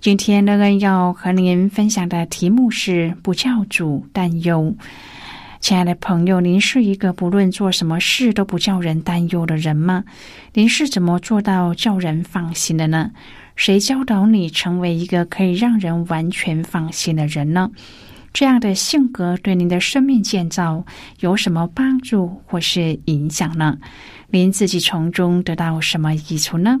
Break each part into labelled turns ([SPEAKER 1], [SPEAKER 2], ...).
[SPEAKER 1] 今天乐恩要和您分享的题目是“不教主担忧”。亲爱的朋友，您是一个不论做什么事都不叫人担忧的人吗？您是怎么做到叫人放心的呢？谁教导你成为一个可以让人完全放心的人呢？这样的性格对您的生命建造有什么帮助或是影响呢？您自己从中得到什么益处呢？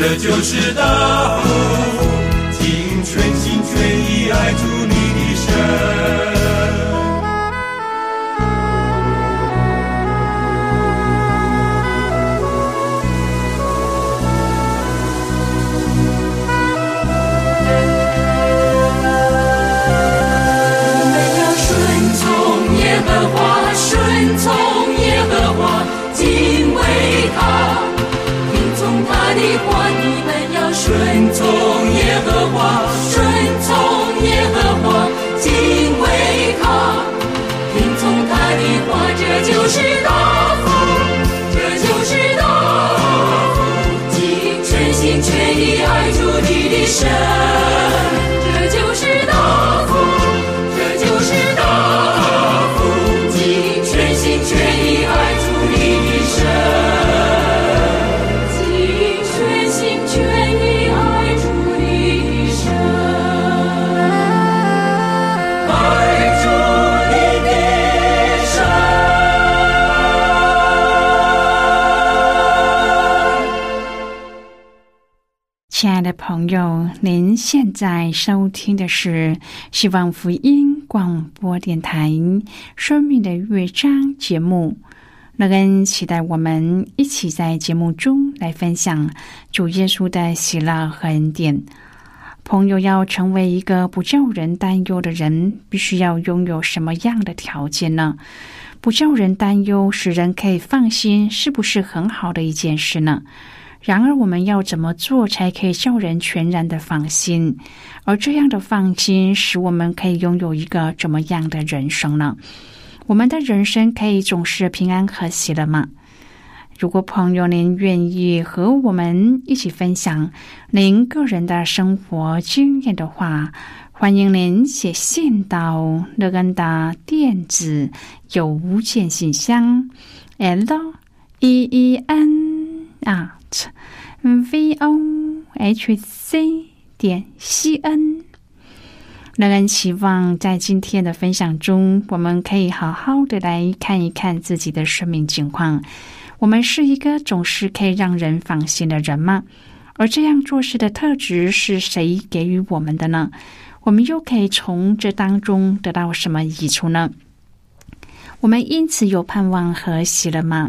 [SPEAKER 2] 这就是大福，
[SPEAKER 1] 朋友，您现在收听的是希望福音广播电台《生命的乐章》节目。乐恩期待我们一起在节目中来分享主耶稣的喜乐和恩典。朋友要成为一个不叫人担忧的人，必须要拥有什么样的条件呢？不叫人担忧，使人可以放心，是不是很好的一件事呢？然而，我们要怎么做才可以叫人全然的放心？而这样的放心，使我们可以拥有一个怎么样的人生呢？我们的人生可以总是平安和谐了吗？如果朋友您愿意和我们一起分享您个人的生活经验的话，欢迎您写信到乐恩的电子邮件信箱 l e e n v o h c 点 c n。乐恩期望在今天的分享中，我们可以好好的来看一看自己的生命情况。我们是一个总是可以让人放心的人吗？而这样做事的特质是谁给予我们的呢？我们又可以从这当中得到什么益处呢？我们因此有盼望和喜乐吗？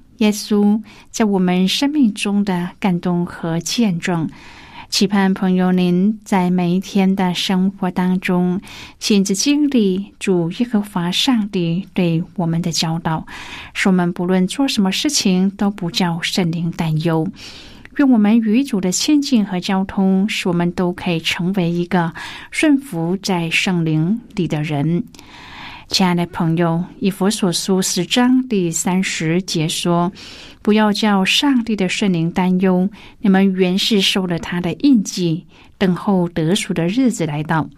[SPEAKER 1] 耶稣在我们生命中的感动和见证，期盼朋友您在每一天的生活当中，亲自经历主耶和华上帝对我们的教导，使我们不论做什么事情都不叫圣灵担忧。愿我们与主的亲近和交通，使我们都可以成为一个顺服在圣灵里的人。亲爱的朋友，以佛所书十章第三十节说：“不要叫上帝的圣灵担忧，你们原是受了他的印记，等候得赎的日子来到。”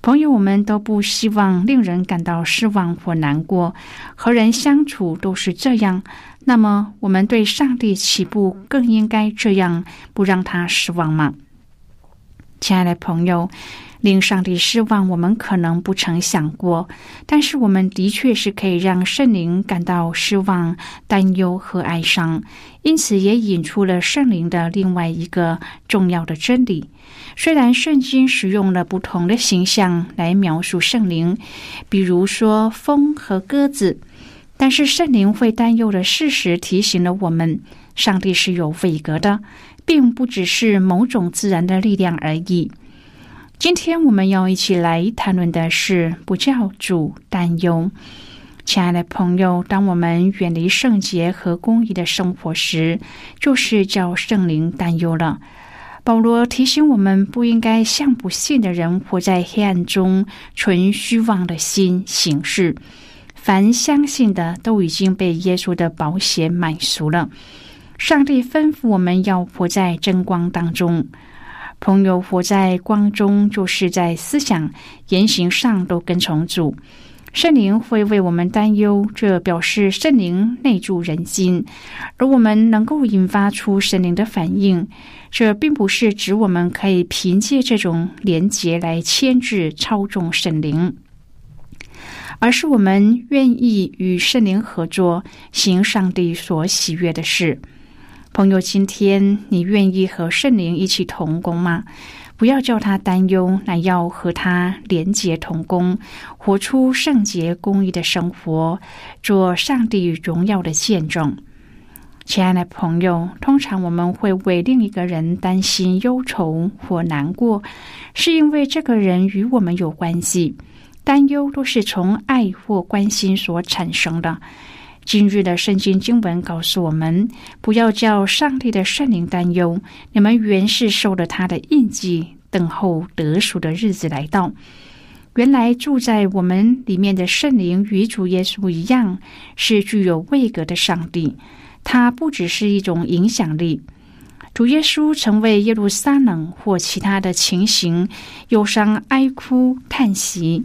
[SPEAKER 1] 朋友，我们都不希望令人感到失望或难过，和人相处都是这样。那么，我们对上帝岂不更应该这样，不让他失望吗？亲爱的朋友。令上帝失望，我们可能不曾想过，但是我们的确是可以让圣灵感到失望、担忧和哀伤。因此，也引出了圣灵的另外一个重要的真理。虽然圣经使用了不同的形象来描述圣灵，比如说风和鸽子，但是圣灵会担忧的事实提醒了我们：上帝是有位格的，并不只是某种自然的力量而已。今天我们要一起来谈论的是不叫主担忧，亲爱的朋友。当我们远离圣洁和公义的生活时，就是叫圣灵担忧了。保罗提醒我们，不应该像不信的人活在黑暗中，存虚妄的心行事。凡相信的，都已经被耶稣的保险买赎了。上帝吩咐我们要活在真光当中。朋友活在光中，就是在思想、言行上都跟从主。圣灵会为我们担忧，这表示圣灵内住人心，而我们能够引发出圣灵的反应。这并不是指我们可以凭借这种连结来牵制、操纵圣灵，而是我们愿意与圣灵合作，行上帝所喜悦的事。朋友，今天你愿意和圣灵一起同工吗？不要叫他担忧，乃要和他连结同工，活出圣洁公义的生活，做上帝荣耀的见证。亲爱的朋友，通常我们会为另一个人担心、忧愁或难过，是因为这个人与我们有关系。担忧都是从爱或关心所产生的。今日的圣经经文告诉我们：不要叫上帝的圣灵担忧，你们原是受了他的印记，等候得赎的日子来到。原来住在我们里面的圣灵与主耶稣一样，是具有位格的上帝。他不只是一种影响力。主耶稣曾为耶路撒冷或其他的情形忧伤、哀哭、叹息。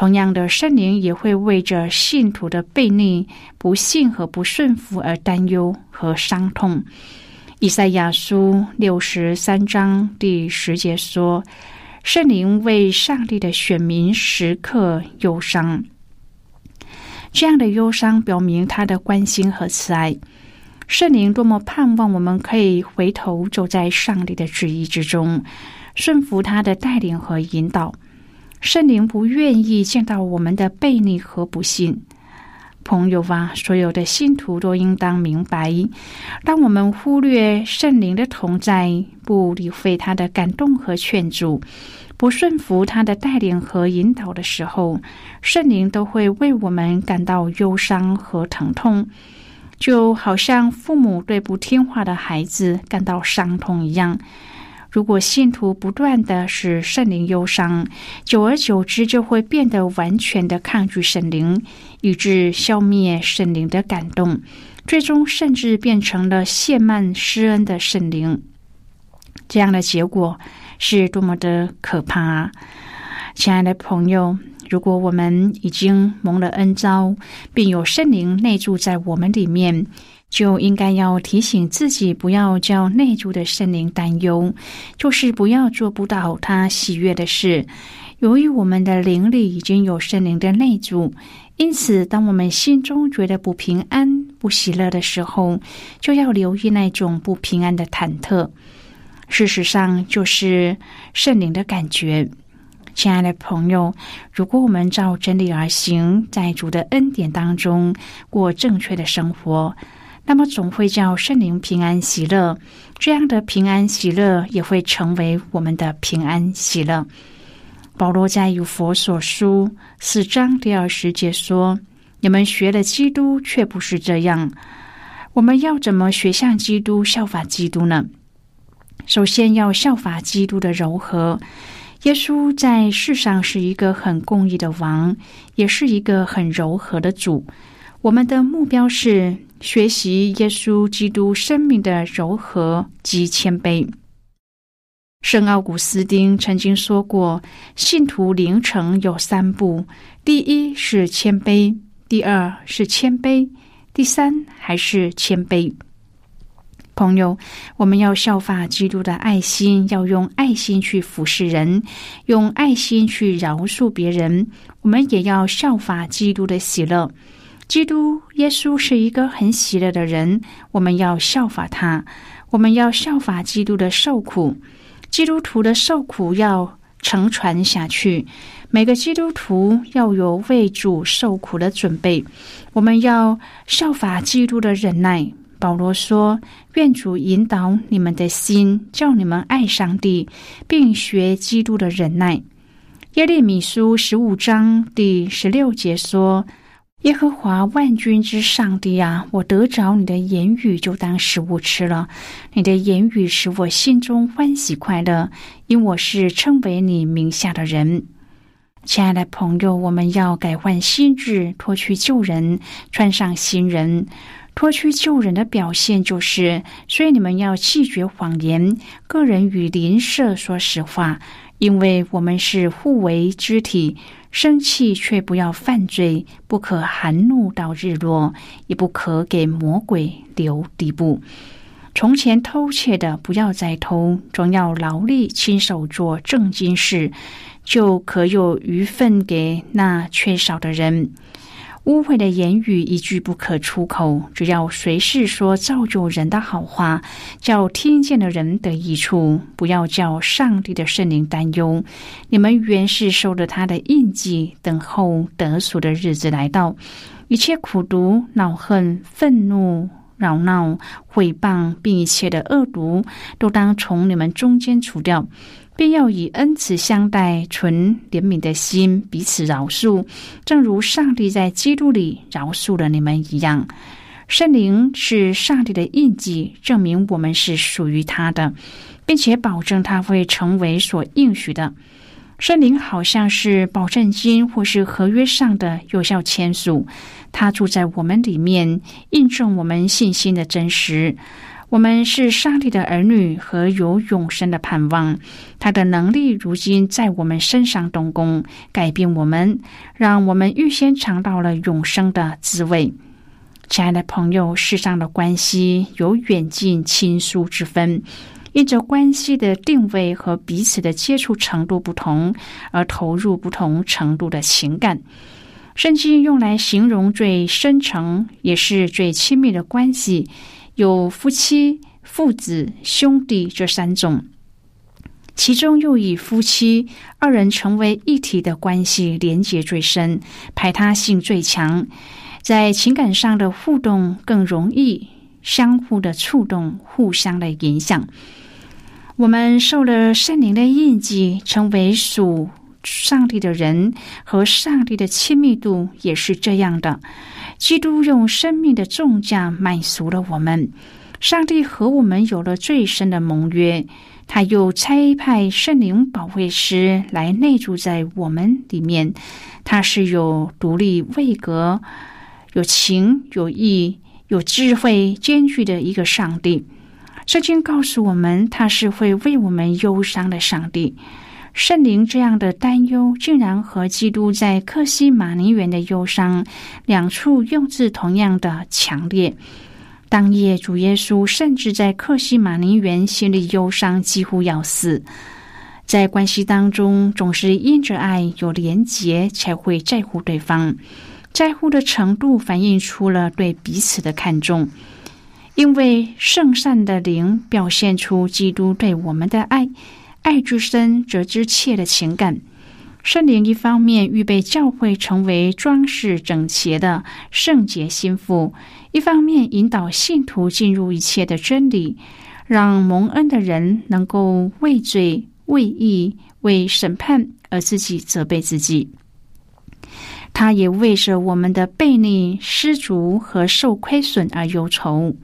[SPEAKER 1] 同样的，圣灵也会为着信徒的悖逆、不信和不顺服而担忧和伤痛。以赛亚书六十三章第十节说：“圣灵为上帝的选民时刻忧伤。”这样的忧伤表明他的关心和慈爱。圣灵多么盼望我们可以回头走在上帝的旨意之中，顺服他的带领和引导。圣灵不愿意见到我们的悖逆和不幸。朋友啊，所有的信徒都应当明白：当我们忽略圣灵的同在，不理会他的感动和劝阻，不顺服他的带领和引导的时候，圣灵都会为我们感到忧伤和疼痛，就好像父母对不听话的孩子感到伤痛一样。如果信徒不断的使圣灵忧伤，久而久之就会变得完全的抗拒圣灵，以致消灭圣灵的感动，最终甚至变成了谢曼施恩的圣灵。这样的结果是多么的可怕啊！亲爱的朋友，如果我们已经蒙了恩招，并有圣灵内住在我们里面。就应该要提醒自己，不要叫内住的圣灵担忧，就是不要做不到他喜悦的事。由于我们的灵里已经有圣灵的内住，因此，当我们心中觉得不平安、不喜乐的时候，就要留意那种不平安的忐忑。事实上，就是圣灵的感觉。亲爱的朋友，如果我们照真理而行，在主的恩典当中过正确的生活。那么总会叫圣灵平安喜乐，这样的平安喜乐也会成为我们的平安喜乐。保罗在与佛所书四章第二十节说：“你们学了基督，却不是这样。我们要怎么学像基督、效法基督呢？首先要效法基督的柔和。耶稣在世上是一个很公义的王，也是一个很柔和的主。我们的目标是。”学习耶稣基督生命的柔和及谦卑。圣奥古斯丁曾经说过：“信徒灵程有三步，第一是谦卑，第二是谦卑，第三还是谦卑。”朋友，我们要效法基督的爱心，要用爱心去服侍人，用爱心去饶恕别人。我们也要效法基督的喜乐。基督耶稣是一个很喜乐的人，我们要效法他。我们要效法基督的受苦，基督徒的受苦要承传下去。每个基督徒要有为主受苦的准备。我们要效法基督的忍耐。保罗说：“愿主引导你们的心，叫你们爱上帝，并学基督的忍耐。”耶利米书十五章第十六节说。耶和华万军之上帝啊，我得着你的言语，就当食物吃了。你的言语使我心中欢喜快乐，因我是称为你名下的人。亲爱的朋友，我们要改换心智，脱去旧人，穿上新人。脱去旧人的表现就是，所以你们要拒绝谎言，个人与邻舍说实话，因为我们是互为肢体。生气却不要犯罪，不可含怒到日落，也不可给魔鬼留地步。从前偷窃的不要再偷，总要劳力亲手做正经事，就可有余分给那缺少的人。污秽的言语一句不可出口，只要随时说造就人的好话，叫听见的人得益处。不要叫上帝的圣灵担忧。你们原是受了他的印记，等候得赎的日子来到。一切苦毒、恼恨、愤怒、扰闹、毁谤，并一切的恶毒，都当从你们中间除掉。便要以恩慈相待，存怜悯的心，彼此饶恕，正如上帝在基督里饶恕了你们一样。圣灵是上帝的印记，证明我们是属于他的，并且保证他会成为所应许的。圣灵好像是保证金或是合约上的有效签署，他住在我们里面，印证我们信心的真实。我们是上帝的儿女和有永生的盼望，他的能力如今在我们身上动工，改变我们，让我们预先尝到了永生的滋味。亲爱的朋友，世上的关系有远近亲疏之分，因着关系的定位和彼此的接触程度不同，而投入不同程度的情感。圣经用来形容最深层也是最亲密的关系。有夫妻、父子、兄弟这三种，其中又以夫妻二人成为一体的关系连结最深，排他性最强，在情感上的互动更容易相互的触动，互相的影响。我们受了圣灵的印记，成为属上帝的人，和上帝的亲密度也是这样的。基督用生命的重价满足了我们，上帝和我们有了最深的盟约。他又差派圣灵保卫师来内住在我们里面。他是有独立位格、有情有义、有智慧兼具的一个上帝。圣经告诉我们，他是会为我们忧伤的上帝。圣灵这样的担忧，竟然和基督在克西马尼园的忧伤两处用字同样的强烈。当夜，主耶稣甚至在克西马尼园心里忧伤，几乎要死。在关系当中，总是因着爱有连结，才会在乎对方。在乎的程度反映出了对彼此的看重，因为圣善的灵表现出基督对我们的爱。爱之深，则之切的情感。圣灵一方面预备教会成为装饰整洁的圣洁心腹，一方面引导信徒进入一切的真理，让蒙恩的人能够畏罪、为义、为审判而自己责备自己。他也为着我们的悖逆、失足和受亏损而忧愁。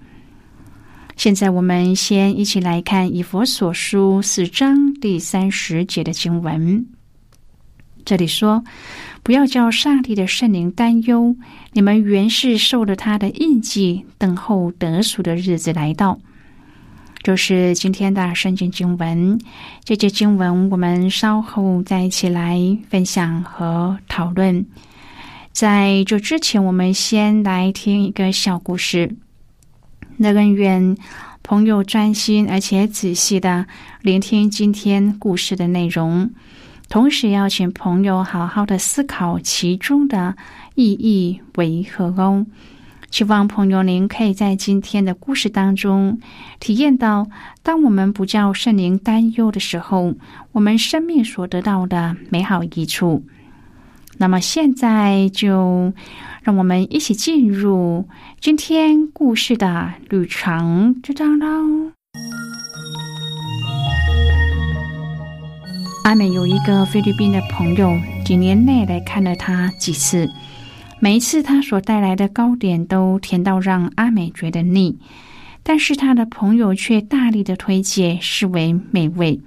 [SPEAKER 1] 现在我们先一起来看《以佛所书》四章第三十节的经文。这里说：“不要叫上帝的圣灵担忧，你们原是受了他的印记，等候得赎的日子来到。”就是今天的圣经经文。这节经文我们稍后再一起来分享和讨论。在这之前，我们先来听一个小故事。那更愿朋友专心而且仔细的聆听今天故事的内容，同时邀请朋友好好的思考其中的意义为何哦。希望朋友您可以在今天的故事当中体验到，当我们不叫圣灵担忧的时候，我们生命所得到的美好益处。那么现在就。让我们一起进入今天故事的旅程，知道喽。阿美有一个菲律宾的朋友，几年内来看了他几次，每一次他所带来的糕点都甜到让阿美觉得腻，但是他的朋友却大力的推荐，视为美味。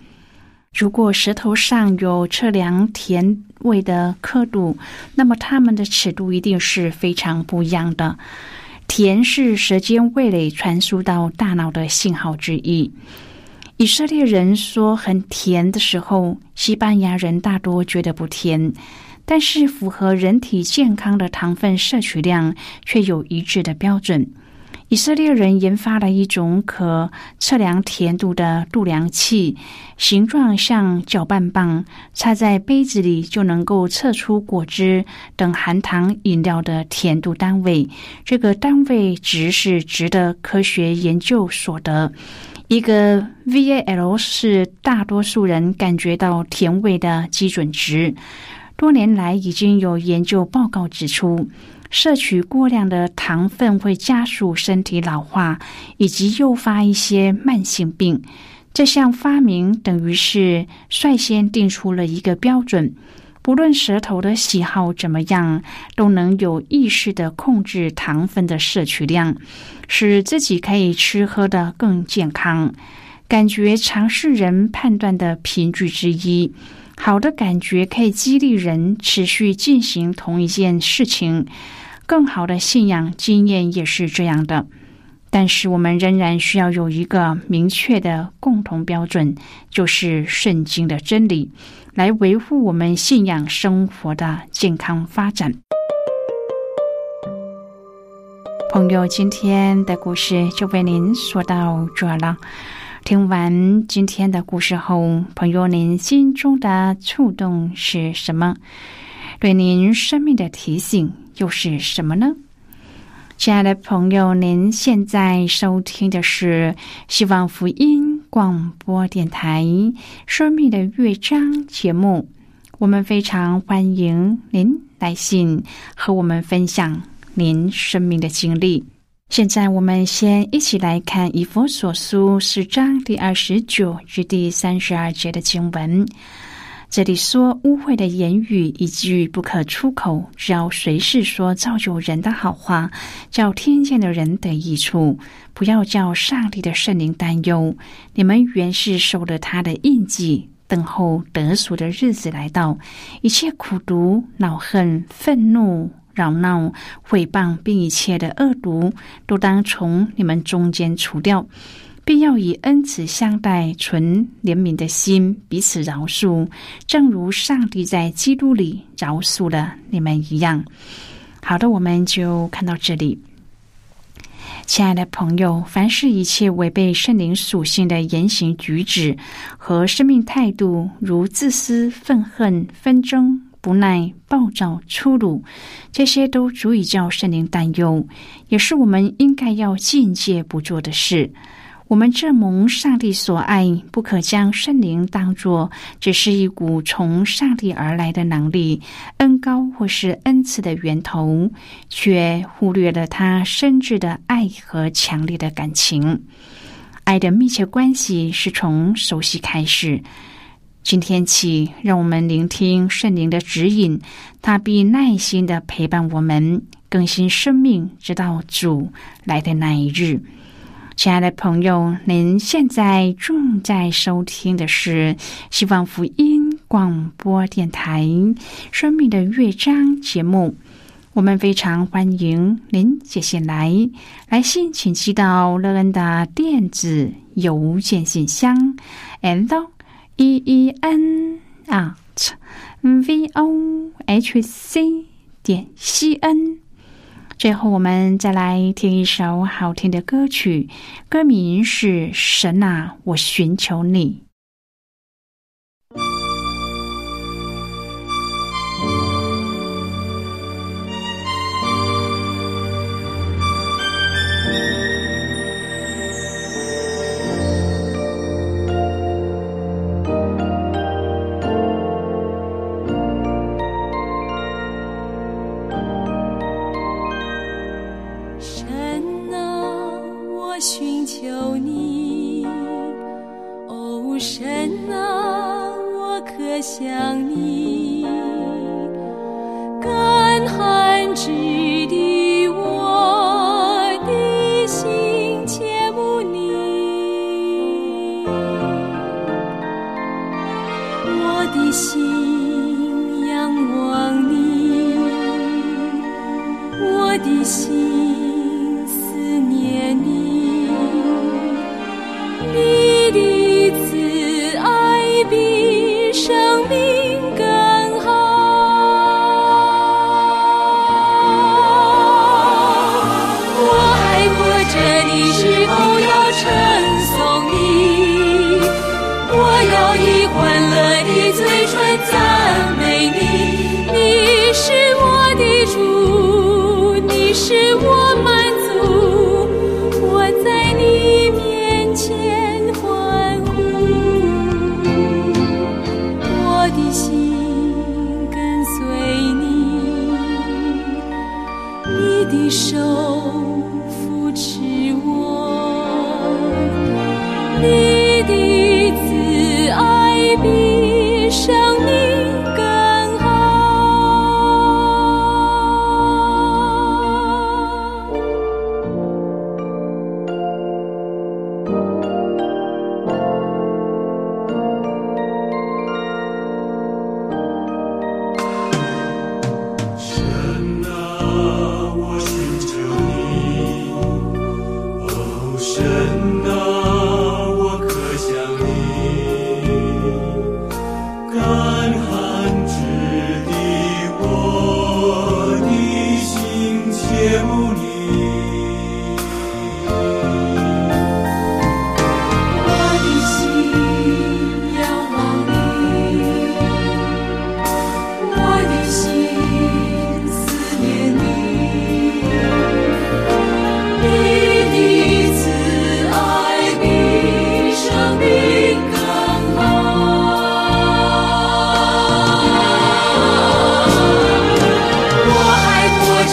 [SPEAKER 1] 如果舌头上有测量甜味的刻度，那么它们的尺度一定是非常不一样的。甜是舌尖味蕾传输到大脑的信号之一。以色列人说很甜的时候，西班牙人大多觉得不甜，但是符合人体健康的糖分摄取量却有一致的标准。以色列人研发了一种可测量甜度的度量器，形状像搅拌棒，插在杯子里就能够测出果汁等含糖饮料的甜度单位。这个单位值是值得科学研究所得。一个 VAL 是大多数人感觉到甜味的基准值。多年来已经有研究报告指出。摄取过量的糖分会加速身体老化，以及诱发一些慢性病。这项发明等于是率先定出了一个标准：不论舌头的喜好怎么样，都能有意识的控制糖分的摄取量，使自己可以吃喝的更健康。感觉常是人判断的凭据之一。好的感觉可以激励人持续进行同一件事情。更好的信仰经验也是这样的。但是我们仍然需要有一个明确的共同标准，就是圣经的真理，来维护我们信仰生活的健康发展。朋友，今天的故事就为您说到这了。听完今天的故事后，朋友，您心中的触动是什么？对您生命的提醒又是什么呢？亲爱的朋友，您现在收听的是希望福音广播电台《生命的乐章》节目。我们非常欢迎您来信和我们分享您生命的经历。现在，我们先一起来看《以佛所书》四章第二十九至第三十二节的经文。这里说污秽的言语一句不可出口，只要随时说造就人的好话，叫听见的人得益处。不要叫上帝的圣灵担忧。你们原是受了他的印记，等候得赎的日子来到。一切苦毒、恼恨、愤怒、扰闹、毁谤，并一切的恶毒，都当从你们中间除掉。必要以恩慈相待，存怜悯的心，彼此饶恕，正如上帝在基督里饶恕了你们一样。好的，我们就看到这里。亲爱的朋友，凡是一切违背圣灵属性的言行举止和生命态度，如自私、愤恨、纷争、不耐、暴躁、粗鲁，这些都足以叫圣灵担忧，也是我们应该要境界不做的事。我们这蒙上帝所爱，不可将圣灵当作只是一股从上帝而来的能力、恩高或是恩赐的源头，却忽略了他深挚的爱和强烈的感情。爱的密切关系是从熟悉开始。今天起，让我们聆听圣灵的指引，他必耐心的陪伴我们更新生命，直到主来的那一日。亲爱的朋友，您现在正在收听的是希望福音广播电台《生命的乐章》节目。我们非常欢迎您接下来来信，请寄到乐恩的电子邮件信箱：l e e n at v o h c 点 c n。最后，我们再来听一首好听的歌曲，歌名是《神啊，我寻求你》。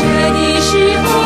[SPEAKER 1] 热的时候。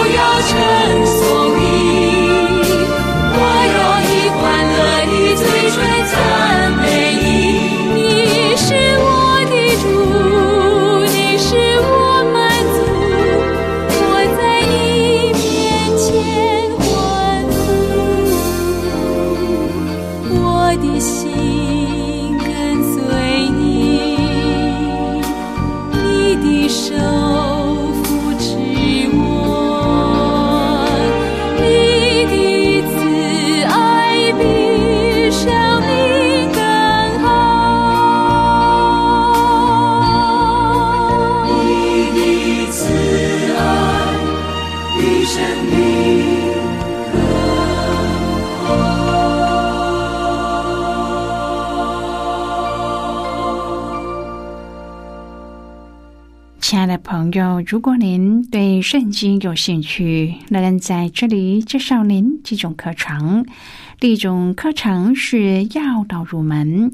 [SPEAKER 1] 亲爱的朋友，如果您对圣经有兴趣，那人在这里介绍您几种课程。第一种课程是要道入门，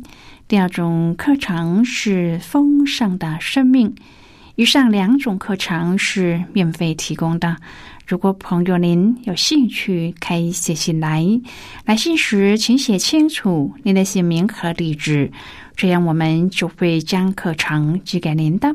[SPEAKER 1] 第二种课程是丰盛的生命。以上两种课程是免费提供的。如果朋友您有兴趣，可以写信来。来信时请写清楚您的姓名和地址，这样我们就会将课程寄给您的。